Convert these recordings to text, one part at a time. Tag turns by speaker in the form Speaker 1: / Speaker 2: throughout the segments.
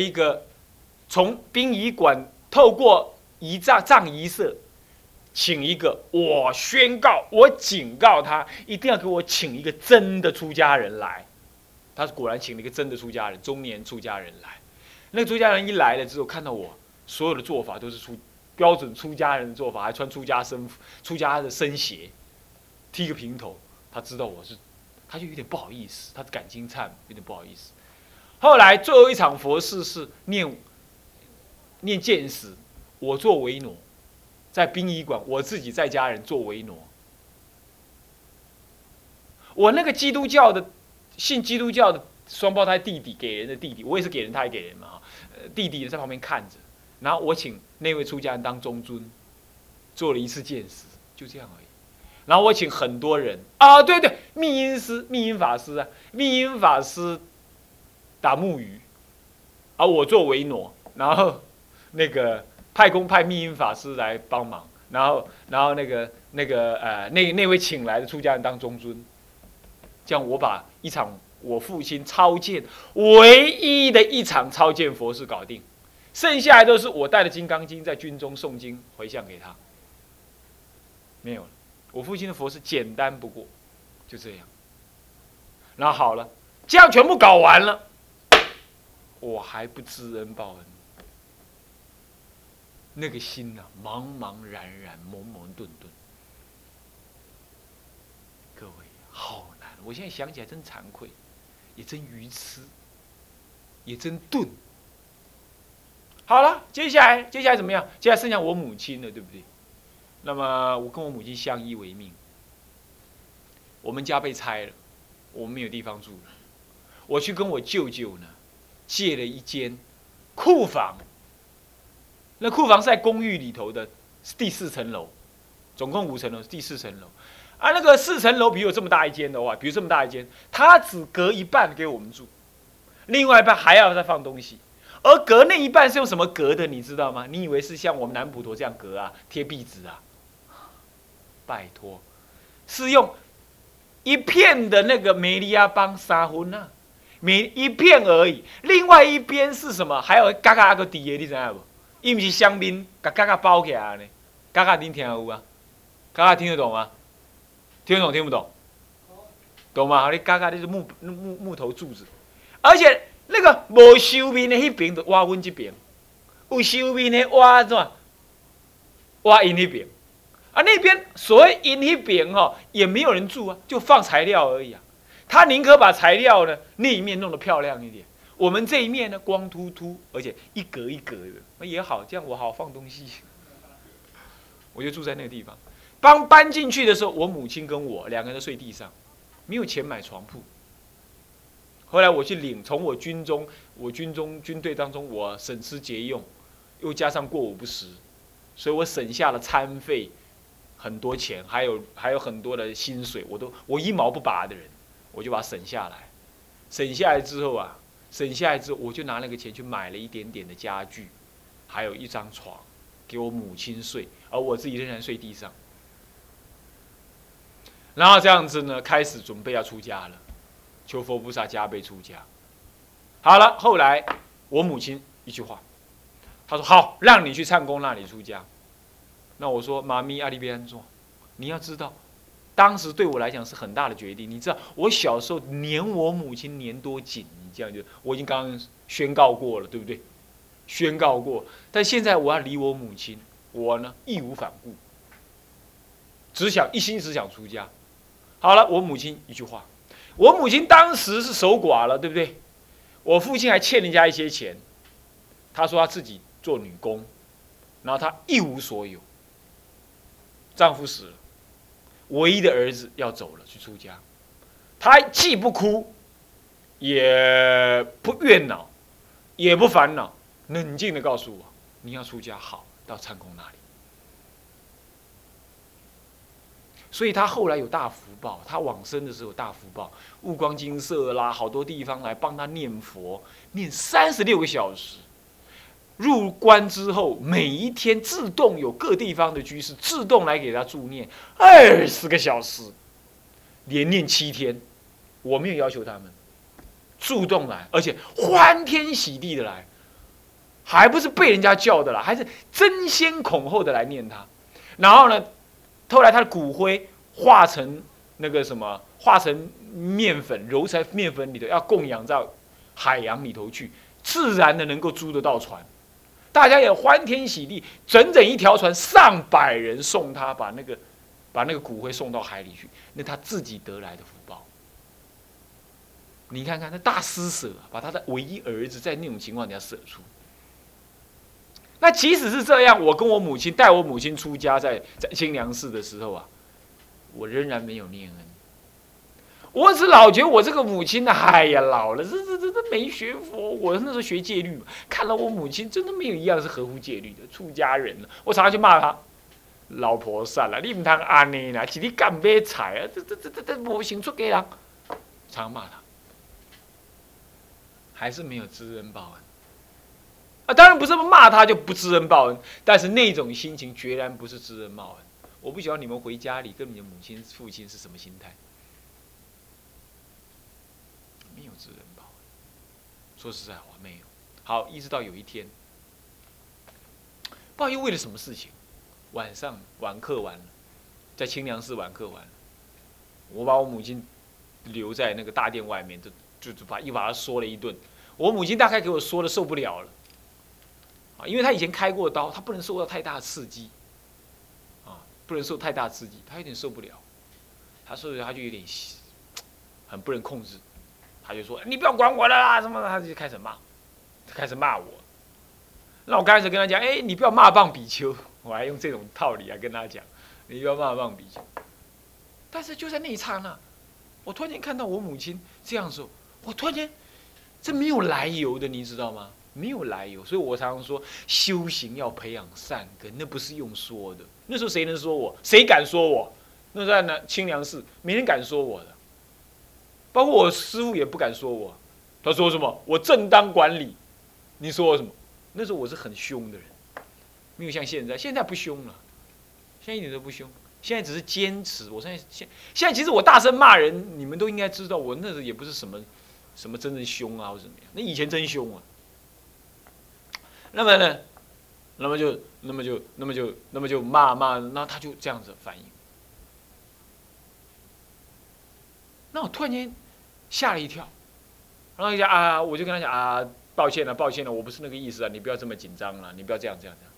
Speaker 1: 一个从殡仪馆透过仪葬葬仪社，请一个我宣告，我警告他，一定要给我请一个真的出家人来。他果然请了一个真的出家人，中年出家人来。那个出家人一来了之后，看到我所有的做法都是出标准出家人的做法，还穿出家僧出家的僧鞋，剃个平头。他知道我是，他就有点不好意思，他感情差，有点不好意思。后来最后一场佛事是念念见识，我做维诺，在殡仪馆，我自己在家人做维诺。我那个基督教的信基督教的双胞胎弟弟给人的弟弟，我也是给人，他也给人嘛呃，弟弟在旁边看着，然后我请那位出家人当中尊，做了一次见识，就这样而已。然后我请很多人啊，对对，密音师、密音法师啊，密音法师。打木鱼，而我做维诺，然后那个派公派密音法师来帮忙，然后然后那个那个呃那那位请来的出家人当中尊，这样我把一场我父亲超荐唯一的一场超荐佛事搞定，剩下来都是我带的《金刚经》在军中诵经回向给他，没有了。我父亲的佛事简单不过，就这样。那好了，这样全部搞完了。我还不知恩报恩，那个心呐，茫茫然然，懵懵顿顿。各位，好难！我现在想起来真惭愧，也真愚痴，也真钝。好了，接下来，接下来怎么样？接下来剩下我母亲了，对不对？那么我跟我母亲相依为命，我们家被拆了，我们没有地方住了，我去跟我舅舅呢。借了一间库房，那库房是在公寓里头的第四层楼，总共五层楼，第四层楼。啊，那个四层楼，比如这么大一间的话，比如这么大一间，它只隔一半给我们住，另外一半还要再放东西。而隔那一半是用什么隔的？你知道吗？你以为是像我们南普陀这样隔啊，贴壁纸啊？拜托，是用一片的那个梅利亚邦沙婚啊。每一片而已，另外一边是什么？还有嘎嘎个底的，你知影不？伊毋是香槟，嘎嘎嘎包起来呢。嘎嘎恁听有啊？嘎嘎听得懂吗？听得懂听不懂？懂吗？你嘎嘎的是木木木头柱子，而且那个无修面的那边就挖阮这边，有修面的挖怎？挖因那边，啊那边所谓因那边吼，也没有人住啊，就放材料而已啊。他宁可把材料呢那一面弄得漂亮一点，我们这一面呢光秃秃，而且一格一格的，那也好，这样我好放东西。我就住在那个地方。刚搬进去的时候，我母亲跟我两个人睡地上，没有钱买床铺。后来我去领，从我军中，我军中军队当中，我省吃俭用，又加上过午不食，所以我省下了餐费很多钱，还有还有很多的薪水，我都我一毛不拔的人。我就把它省下来，省下来之后啊，省下来之后，我就拿那个钱去买了一点点的家具，还有一张床，给我母亲睡，而我自己仍然睡地上。然后这样子呢，开始准备要出家了，求佛菩萨加倍出家。好了，后来我母亲一句话，她说：“好，让你去唱功那里出家。”那我说：“妈咪阿里边做，你要知道。”当时对我来讲是很大的决定，你知道我小时候黏我母亲黏多紧，你这样就我已经刚刚宣告过了，对不对？宣告过，但现在我要离我母亲，我呢义无反顾，只想一心只想出家。好了，我母亲一句话，我母亲当时是守寡了，对不对？我父亲还欠人家一些钱，他说他自己做女工，然后他一无所有，丈夫死了。唯一的儿子要走了，去出家，他既不哭，也不怨恼，也不烦恼，冷静的告诉我：“你要出家，好，到禅公那里。”所以他后来有大福报，他往生的时候有大福报，悟光金色啦，好多地方来帮他念佛，念三十六个小时。入关之后，每一天自动有各地方的居士自动来给他助念二十个小时，连念七天，我没有要求他们，主动来，而且欢天喜地的来，还不是被人家叫的啦，还是争先恐后的来念他。然后呢，后来他的骨灰化成那个什么，化成面粉，揉在面粉里头，要供养到海洋里头去，自然的能够租得到船。大家也欢天喜地，整整一条船，上百人送他，把那个把那个骨灰送到海里去，那他自己得来的福报。你看看那大施舍，把他的唯一儿子在那种情况底下舍出。那即使是这样，我跟我母亲带我母亲出家，在在清凉寺的时候啊，我仍然没有念恩。我只老觉得我这个母亲呢，哎呀，老了，这这这这没学佛。我那时候学戒律嘛，看到我母亲真的没有一样是合乎戒律的出家人了。我常常去骂他，老婆散了，你唔通安尼啦，是你干咩财啊？这这这这这无行出家人，常骂他。还是没有知恩报恩啊！当然不是骂他就不知恩报恩，但是那种心情决然不是知恩报恩。我不晓得你们回家里跟你的母亲、父亲是什么心态，没有知恩报恩。说实在话，没有。好，一直到有一天，不知道又为了什么事情，晚上晚课完了，在清凉寺晚课完了，我把我母亲留在那个大殿外面，就就就把又把她说了一顿。我母亲大概给我说的受不了了，啊，因为她以前开过刀，她不能受到太大的刺激，啊，不能受太大刺激，她有点受不了，她受不了，她就有点很不能控制，他就说：“你不要管我了啦，什么的。”她就开始骂，开始骂我。那我刚开始跟他讲：“哎，你不要骂棒比丘。”我还用这种道理来跟他讲：“你不要骂棒比丘。”但是就在那一刹那，我突然间看到我母亲这样说，我突然间。这没有来由的，你知道吗？没有来由，所以我常常说，修行要培养善根，那不是用说的。那时候谁能说我？谁敢说我？那在那清凉寺，没人敢说我的，包括我师傅也不敢说我。他说什么？我正当管理。你说我什么？那时候我是很凶的人，没有像现在，现在不凶了，现在一点都不凶，现在只是坚持。我现在现现在其实我大声骂人，你们都应该知道，我那时候也不是什么。什么真正凶啊，或者怎么样？那以前真凶啊。那么呢，那么就，那么就，那么就，那么就骂骂，那他就这样子反应。那我突然间吓了一跳，然后一下啊，我就跟他讲啊，抱歉了，抱歉了，我不是那个意思啊，你不要这么紧张了，你不要这样这样这样。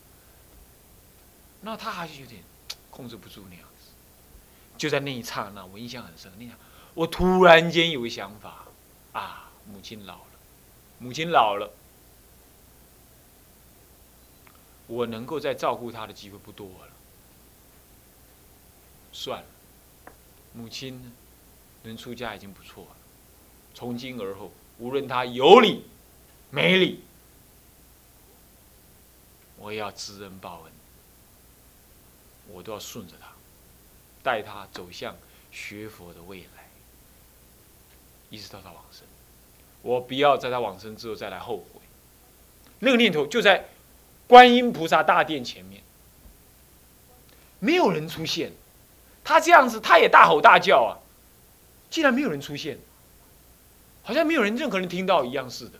Speaker 1: 那他还是有点控制不住那样子。就在那一刹那，我印象很深。那样，我突然间有个想法。啊，母亲老了，母亲老了，我能够再照顾她的机会不多了。算了，母亲能出家已经不错了。从今而后，无论他有理没理，我也要知恩报恩，我都要顺着他，带他走向学佛的未来。一直到他往生，我不要在他往生之后再来后悔。那个念头就在观音菩萨大殿前面，没有人出现。他这样子，他也大吼大叫啊，竟然没有人出现，好像没有人任何人听到一样似的。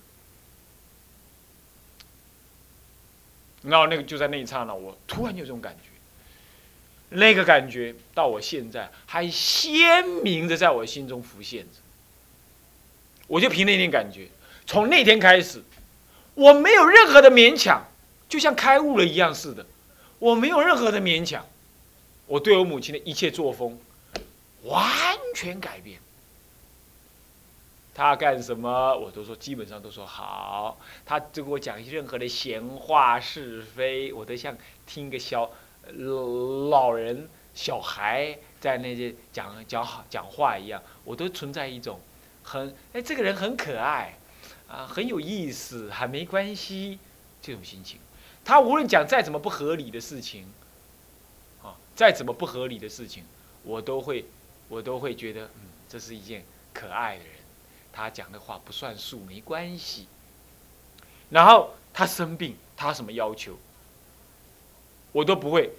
Speaker 1: 然后那个就在那一刹那，我突然有这种感觉，那个感觉到我现在还鲜明的在我心中浮现着。我就凭那点感觉，从那天开始，我没有任何的勉强，就像开悟了一样似的，我没有任何的勉强，我对我母亲的一切作风完全改变。他干什么，我都说基本上都说好。他就给我讲一些任何的闲话是非，我都像听个小老人、小孩在那些讲讲好讲话一样，我都存在一种。很哎，这个人很可爱，啊，很有意思，还没关系，这种心情。他无论讲再怎么不合理的事情，啊，再怎么不合理的事情，我都会，我都会觉得，嗯，这是一件可爱的人。他讲的话不算数，没关系。然后他生病，他什么要求，我都不会，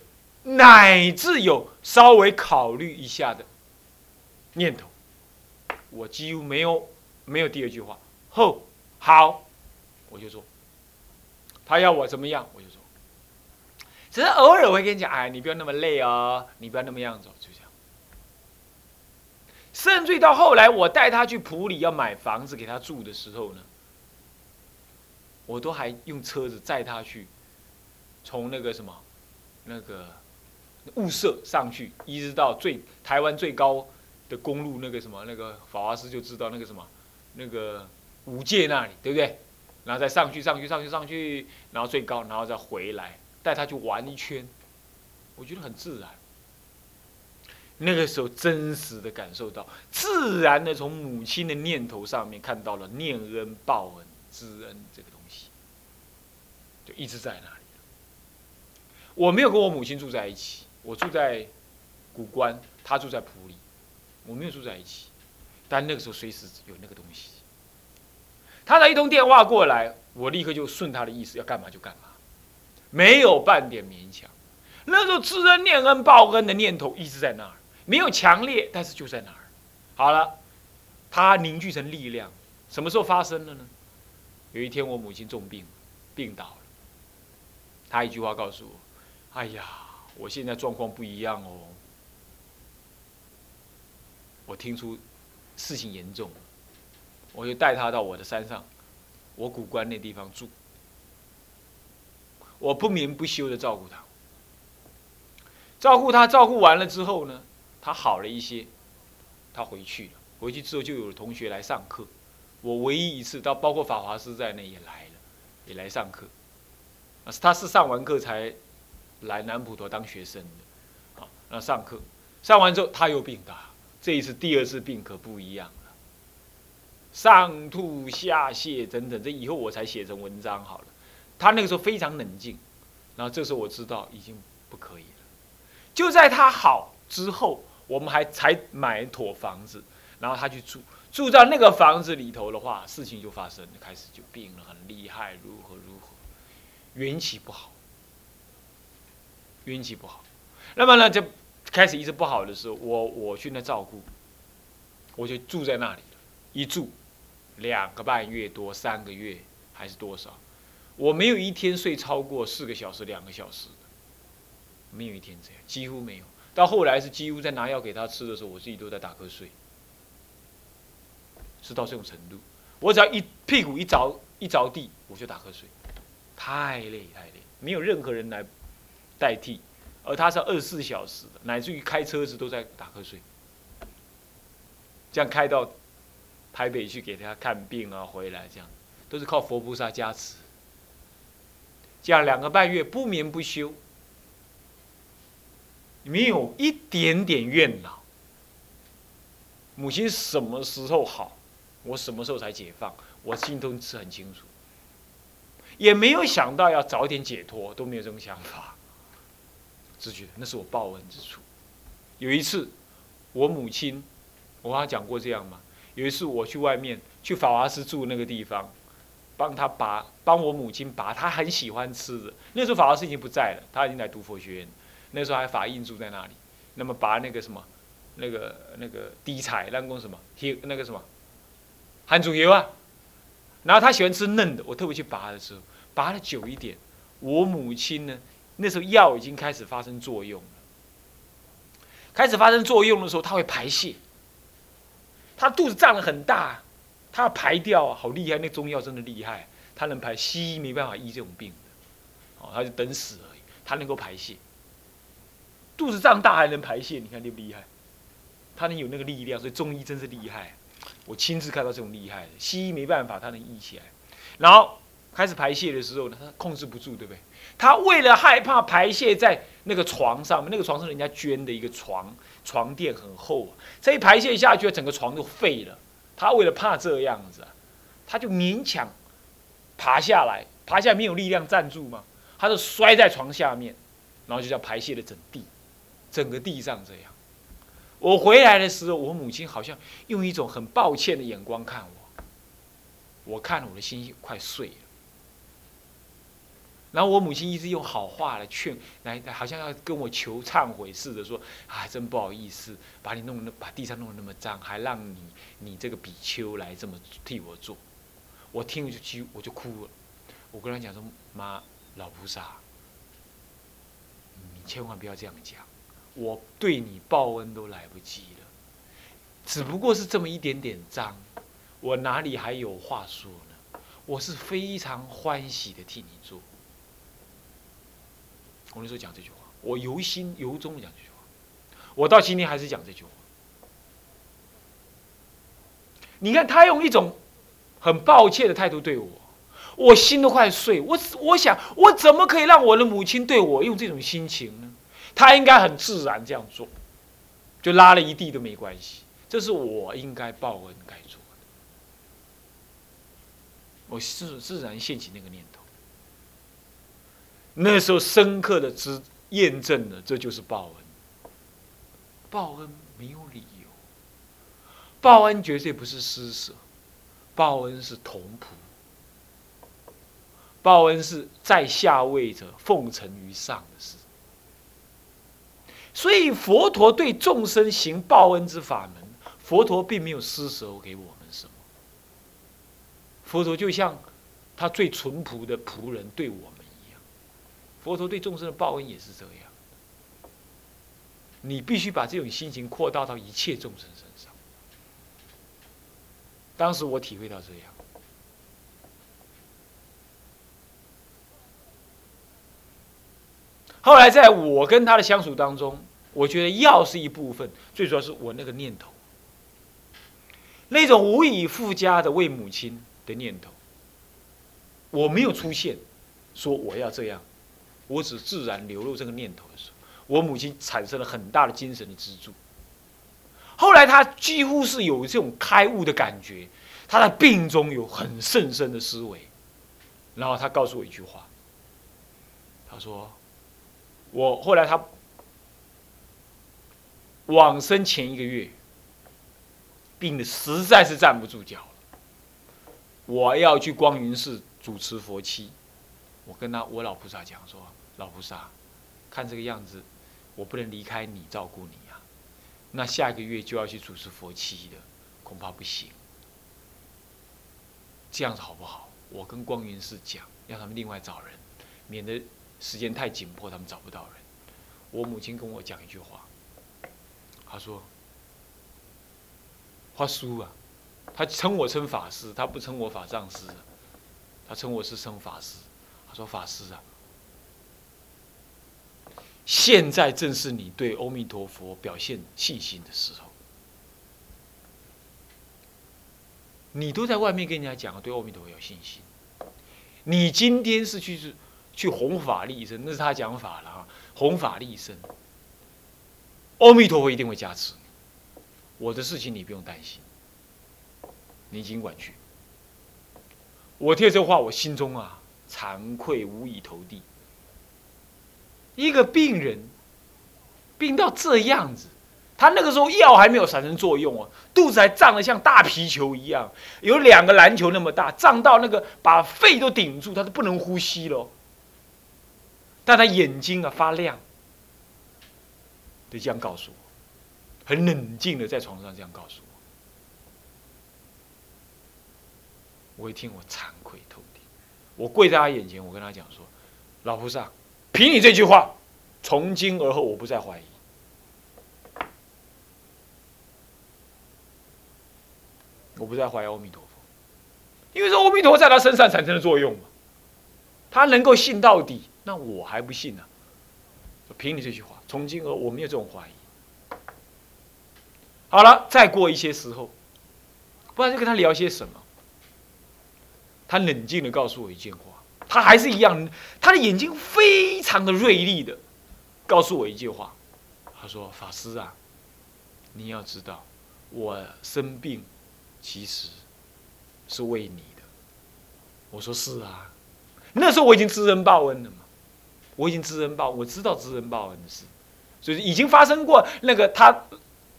Speaker 1: 乃至有稍微考虑一下的念头。我几乎没有没有第二句话，后好，我就说，他要我怎么样，我就做。只是偶尔我会跟你讲，哎，你不要那么累哦，你不要那么样子，就这样。甚至到后来，我带他去普里要买房子给他住的时候呢，我都还用车子载他去，从那个什么，那个雾社上去，一直到最台湾最高的公路那个什么那个法华寺就知道那个什么，那个五界那里，对不对？然后再上去上去上去上去，然后最高，然后再回来。带他去玩一圈，我觉得很自然。那个时候真实的感受到，自然的从母亲的念头上面看到了念恩报恩知恩这个东西，就一直在那里。我没有跟我母亲住在一起，我住在古关，他住在普里，我没有住在一起。但那个时候随时有那个东西，他的一通电话过来，我立刻就顺他的意思，要干嘛就干嘛。没有半点勉强，那时候知恩念恩报恩的念头一直在那儿，没有强烈，但是就在那儿。好了，它凝聚成力量，什么时候发生了呢？有一天我母亲重病，病倒了。他一句话告诉我：“哎呀，我现在状况不一样哦。”我听出事情严重了，我就带他到我的山上，我古关那地方住。我不眠不休的照顾他，照顾他，照顾完了之后呢，他好了一些，他回去了。回去之后就有同学来上课，我唯一一次到包括法华师在内也来了，也来上课。啊，他是上完课才来南普陀当学生的，啊，那上课上完之后他又病大，这一次第二次病可不一样了，上吐下泻等等，这以后我才写成文章好了。他那个时候非常冷静，然后这时候我知道已经不可以了。就在他好之后，我们还才买妥房子，然后他去住，住在那个房子里头的话，事情就发生，开始就病了，很厉害，如何如何，运气不好，运气不好。那么呢，就开始一直不好的时候，我我去那照顾，我就住在那里，一住两个半月多，三个月还是多少？我没有一天睡超过四个小时、两个小时，没有一天这样，几乎没有。到后来是几乎在拿药给他吃的时候，我自己都在打瞌睡，是到这种程度。我只要一屁股一着一着地，我就打瞌睡，太累太累，没有任何人来代替。而他是二十四小时的，乃至于开车子都在打瞌睡，这样开到台北去给他看病啊，回来这样都是靠佛菩萨加持。这样两个半月不眠不休，没有一点点怨恼。母亲什么时候好，我什么时候才解放，我心中是很清楚。也没有想到要早点解脱，都没有这种想法。只觉得那是我报恩之处。有一次，我母亲，我刚讲过这样吗？有一次我去外面去法华寺住那个地方。帮他拔，帮我母亲拔，她很喜欢吃的。那时候法华寺已经不在了，他已经来读佛学院。那时候还法印住在那里。那么拔那个什么，那个那个低彩，那个什么，那个什么，含煮油啊。然后他喜欢吃嫩的，我特别去拔的时候，拔的久一点。我母亲呢，那时候药已经开始发生作用了。开始发生作用的时候，他会排泄。他肚子胀得很大。他要排掉啊，好厉害！那中药真的厉害，他能排，西医没办法医这种病的，哦，他就等死而已。他能够排泄，肚子胀大还能排泄，你看厉不厉害？他能有那个力量，所以中医真是厉害。我亲自看到这种厉害的，西医没办法，他能医起来。然后开始排泄的时候呢，他控制不住，对不对？他为了害怕排泄在那个床上面，那个床是人家捐的一个床，床垫很厚，这一排泄下去，整个床就废了。他为了怕这样子，他就勉强爬下来，爬下来没有力量站住嘛，他就摔在床下面，然后就叫排泄的整地，整个地上这样。我回来的时候，我母亲好像用一种很抱歉的眼光看我，我看了我的心快碎了。然后我母亲一直用好话来劝，来好像要跟我求忏悔似的，说：“啊，真不好意思，把你弄那把地上弄得那么脏，还让你你这个比丘来这么替我做。”我听了就几我就哭了。我跟他讲说：“妈，老菩萨，你千万不要这样讲，我对你报恩都来不及了，只不过是这么一点点脏，我哪里还有话说呢？我是非常欢喜的替你做。”我那时候讲这句话，我由心由衷的讲这句话，我到今天还是讲这句话。你看他用一种很抱歉的态度对我，我心都快碎。我我想，我怎么可以让我的母亲对我用这种心情呢？他应该很自然这样做，就拉了一地都没关系。这是我应该报恩该做的。我自自然现起那个念头。那时候深刻的知验证了，这就是报恩。报恩没有理由。报恩绝对不是施舍，报恩是同仆，报恩是在下位者奉承于上的事。所以佛陀对众生行报恩之法门，佛陀并没有施舍给我们什么。佛陀就像他最淳朴的仆人对我们一样，佛陀对众生的报恩也是这样。你必须把这种心情扩大到一切众生身上。当时我体会到这样，后来在我跟他的相处当中，我觉得药是一部分，最主要是我那个念头，那种无以复加的为母亲的念头，我没有出现说我要这样，我只自然流露这个念头的时候，我母亲产生了很大的精神的支柱。后来他几乎是有这种开悟的感觉，他在病中有很甚深的思维，然后他告诉我一句话，他说：“我后来他往生前一个月，病的实在是站不住脚了，我要去光云寺主持佛七，我跟他我老菩萨讲说，老菩萨，看这个样子，我不能离开你照顾你。”那下个月就要去主持佛七的，恐怕不行。这样子好不好？我跟光云寺讲，让他们另外找人，免得时间太紧迫，他们找不到人。我母亲跟我讲一句话，她说：“花叔啊，他称我称法师，他不称我法藏师，他称我是称法师。他说法师啊。”现在正是你对阿弥陀佛表现信心的时候。你都在外面跟人家讲对阿弥陀佛有信心，你今天是去是去弘法利生，那是他讲法了啊，弘法利生，阿弥陀佛一定会加持。我的事情你不用担心，你尽管去。我听这话，我心中啊惭愧无以投地。一个病人病到这样子，他那个时候药还没有产生作用哦，肚子还胀得像大皮球一样，有两个篮球那么大，胀到那个把肺都顶住，他都不能呼吸了。但他眼睛啊发亮，就这样告诉我，很冷静的在床上这样告诉我。我一听，我惭愧透顶，我跪在他眼前，我跟他讲说：“老菩萨。”凭你这句话，从今而后我不再怀疑，我不再怀疑阿弥陀佛，因为说阿弥陀佛在他身上产生的作用嘛，他能够信到底，那我还不信呢。凭你这句话，从今而我没有这种怀疑。好了，再过一些时候，不然就跟他聊些什么，他冷静的告诉我一件话。他还是一样，他的眼睛非常的锐利的，告诉我一句话，他说：“法师啊，你要知道，我生病，其实是为你的。”我说：“是啊，那时候我已经知恩报恩了嘛，我已经知恩报，我知道知恩报恩的事，所以已经发生过那个他。”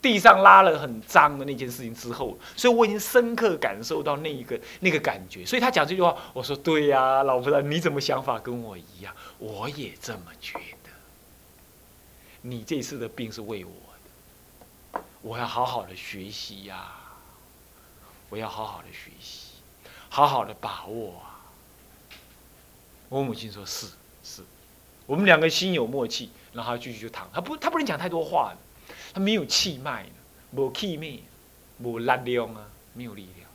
Speaker 1: 地上拉了很脏的那件事情之后，所以我已经深刻感受到那一个那个感觉。所以他讲这句话，我说对呀，老婆子，你怎么想法跟我一样？我也这么觉得。你这次的病是为我的，我要好好的学习呀，我要好好的学习，好好的把握啊。我母亲说是是，我们两个心有默契，然后他继续就躺，他不他不能讲太多话的，他没有气脉，没气脉，没力量啊，没有力量。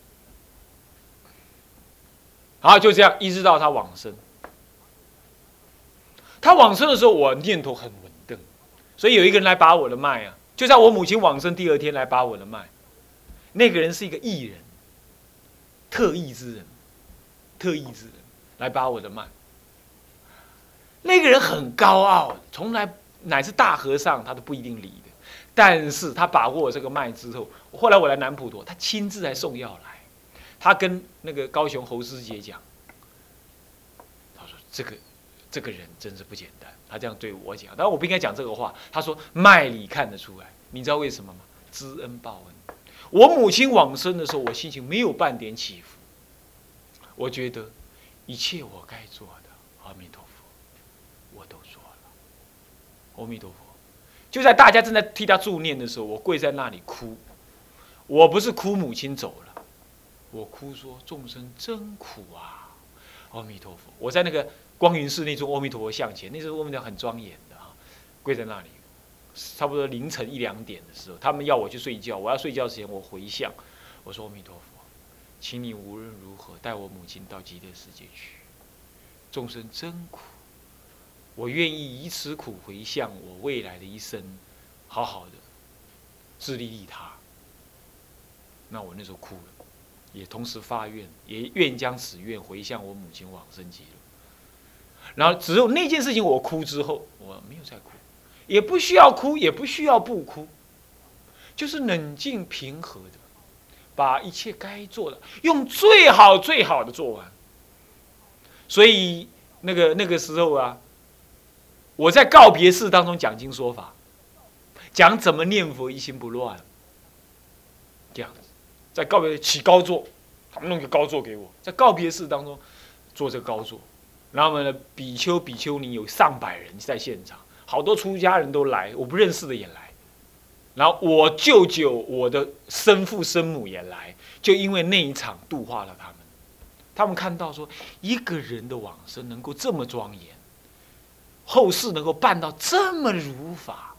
Speaker 1: 好，就这样一直到他往生。他往生的时候，我念头很稳定，所以有一个人来把我的脉啊，就在我母亲往生第二天来把我的脉。那个人是一个艺人，特异之人，特异之人来把我的脉。那个人很高傲，从来乃至大和尚他都不一定理的，但是他把握我这个脉之后，后来我来南普陀，他亲自来送药来，他跟那个高雄侯师姐讲，他说这个。这个人真是不简单，他这样对我讲，但我不应该讲这个话。他说脉里看得出来，你知道为什么吗？知恩报恩。我母亲往生的时候，我心情没有半点起伏。我觉得一切我该做的，阿弥陀佛，我都做了。阿弥陀佛，就在大家正在替他助念的时候，我跪在那里哭。我不是哭母亲走了，我哭说众生真苦啊，阿弥陀佛。我在那个。光云寺那尊阿弥陀佛像前，那时候阿弥陀很庄严的哈，跪在那里，差不多凌晨一两点的时候，他们要我去睡觉，我要睡觉之前我回向，我说阿弥陀佛，请你无论如何带我母亲到极乐世界去，众生真苦，我愿意以此苦回向我未来的一生，好好的自利利他。那我那时候哭了，也同时发愿，也愿将此愿回向我母亲往生极乐。然后只有那件事情我哭之后，我没有再哭，也不需要哭，也不需要不哭，就是冷静平和的，把一切该做的用最好最好的做完。所以那个那个时候啊，我在告别式当中讲经说法，讲怎么念佛一心不乱，这样子，在告别起高座，他们弄个高座给我，在告别式当中做这个高座。然后呢，比丘、比丘尼有上百人在现场，好多出家人都来，我不认识的也来。然后我舅舅、我的生父、生母也来，就因为那一场度化了他们。他们看到说，一个人的往生能够这么庄严，后世能够办到这么如法，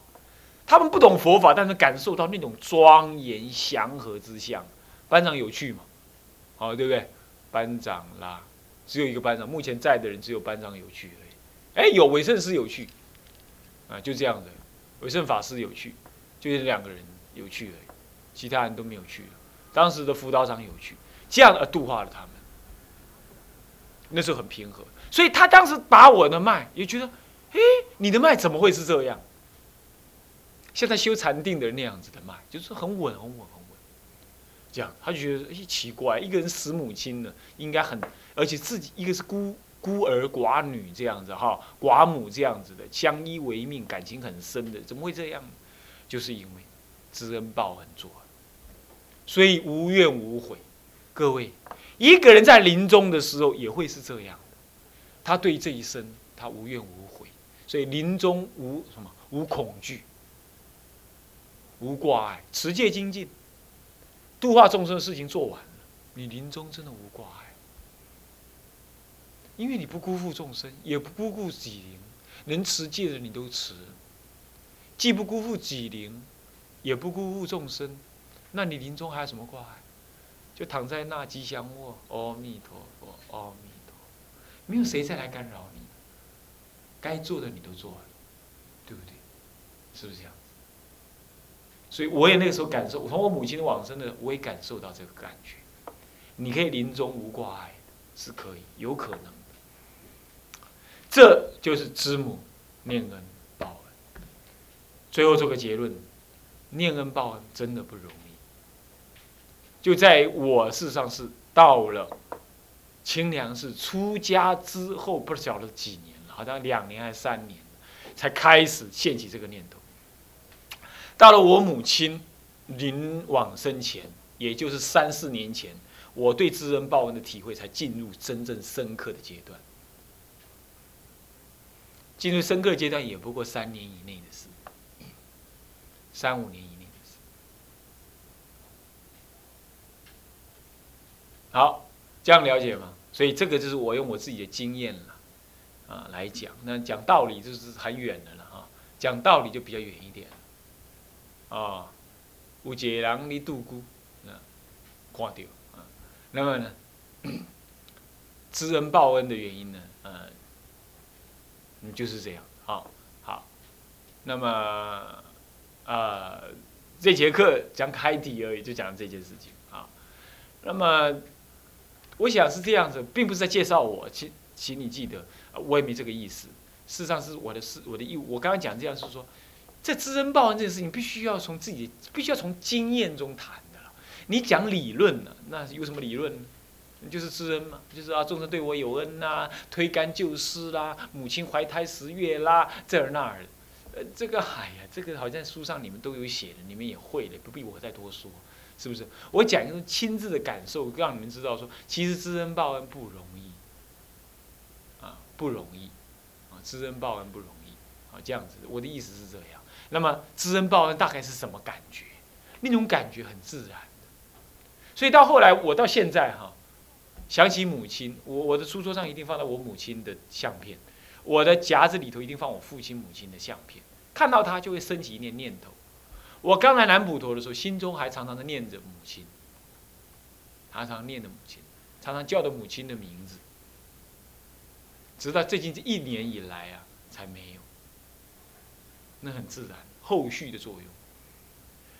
Speaker 1: 他们不懂佛法，但是感受到那种庄严祥和之相。班长有趣嘛？好，对不对？班长啦。只有一个班长，目前在的人只有班长有趣而已。哎，有韦圣师有趣，啊，就这样的，韦圣法师有趣，就是两个人有趣而已，其他人都没有趣了。当时的辅导长有趣，这样而度化了他们。那时候很平和，所以他当时把我的脉也觉得，哎，你的脉怎么会是这样？像他修禅定的那样子的脉，就是很稳，很稳，很稳。这样，他就觉得哎奇怪，一个人死母亲呢，应该很。而且自己一个是孤孤儿寡女这样子哈，寡母这样子的相依为命，感情很深的，怎么会这样？就是因为知恩报恩做，所以无怨无悔。各位，一个人在临终的时候也会是这样的，他对这一生他无怨无悔，所以临终无什么无恐惧，无挂碍，持戒精进，度化众生的事情做完了，你临终真的无挂碍。因为你不辜负众生，也不辜负己灵，能持戒的你都持，既不辜负己灵，也不辜负众生，那你临终还有什么挂碍？就躺在那吉祥卧，阿弥陀佛，阿弥陀，没有谁再来干扰你，该做的你都做了，对不对？是不是这样？所以我也那个时候感受，从我母亲的往生的，我也感受到这个感觉。你可以临终无挂碍，是可以，有可能。这就是知母念恩报恩。最后做个结论：念恩报恩真的不容易。就在我事实上是到了清凉寺出家之后，不晓得几年，好像两年还是三年，才开始现起这个念头。到了我母亲临往生前，也就是三四年前，我对知恩报恩的体会才进入真正深刻的阶段。进入深刻阶段也不过三年以内的事，三五年以内的事。好，这样了解吗？所以这个就是我用我自己的经验了，啊来讲。那讲道理就是很远的了哈，讲道理就比较远一点。啊，有一个人你度孤，啊，看到啊，那么呢，知恩报恩的原因呢，呃，嗯，就是这样。好，好，那么，呃，这节课讲开题而已，就讲这件事情啊。那么，我想是这样子，并不是在介绍我，请请你记得，我也没这个意思。事实上是我的事，我的义务。我刚刚讲这样是说。这知恩报恩这件事情，必须要从自己，必须要从经验中谈的了。你讲理论呢，那有什么理论？就是知恩嘛，就是啊，众生对我有恩呐，推干就湿啦，母亲怀胎十月啦，这儿那儿，呃，这个哎呀，这个好像书上你们都有写的，你们也会的，不必我再多说，是不是？我讲一种亲自的感受，让你们知道说，其实知恩报恩不容易，不容易，啊，知恩报恩不容易，啊，这样子，我的意思是这样。那么知恩报恩大概是什么感觉？那种感觉很自然的。所以到后来，我到现在哈，想起母亲，我我的书桌上一定放在我母亲的相片，我的夹子里头一定放我父亲母亲的相片。看到他就会升起一念念头。我刚来南普陀的时候，心中还常常的念着母亲，常常念着母亲，常常叫着母亲的名字。直到最近这一年以来啊，才没有。那很自然，后续的作用。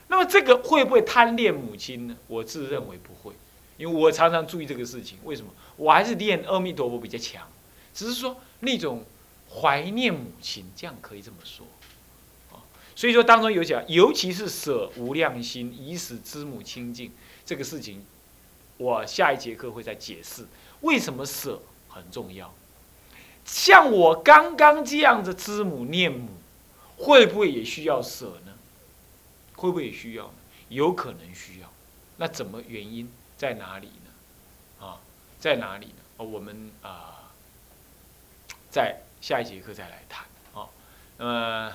Speaker 1: 那么这个会不会贪恋母亲呢？我自认为不会，因为我常常注意这个事情。为什么？我还是念阿弥陀佛比较强，只是说那种怀念母亲，这样可以这么说。啊，所以说当中有讲，尤其是舍无量心以使知母清净这个事情，我下一节课会再解释为什么舍很重要。像我刚刚这样子知母念母。会不会也需要舍呢？会不会也需要？有可能需要。那怎么原因在哪里呢？啊，在哪里呢？我们啊，在下一节课再来谈。啊，那么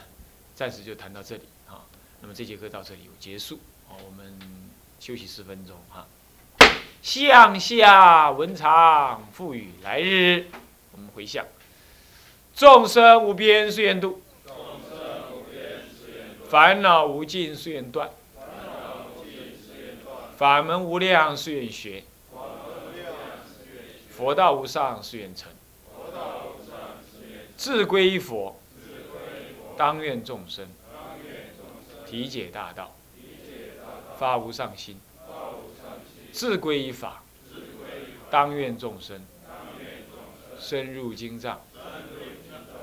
Speaker 1: 暂时就谈到这里。啊，那么这节课到这里有结束。啊，我们休息十分钟。哈，向下文长赋予来日，我们回向众生无边誓愿度。烦恼无尽誓愿断，法门无量誓愿学，佛道无上誓愿成，自归依佛，当愿众生。体解大道，发无上心，自归依法，当愿众生。深入经藏，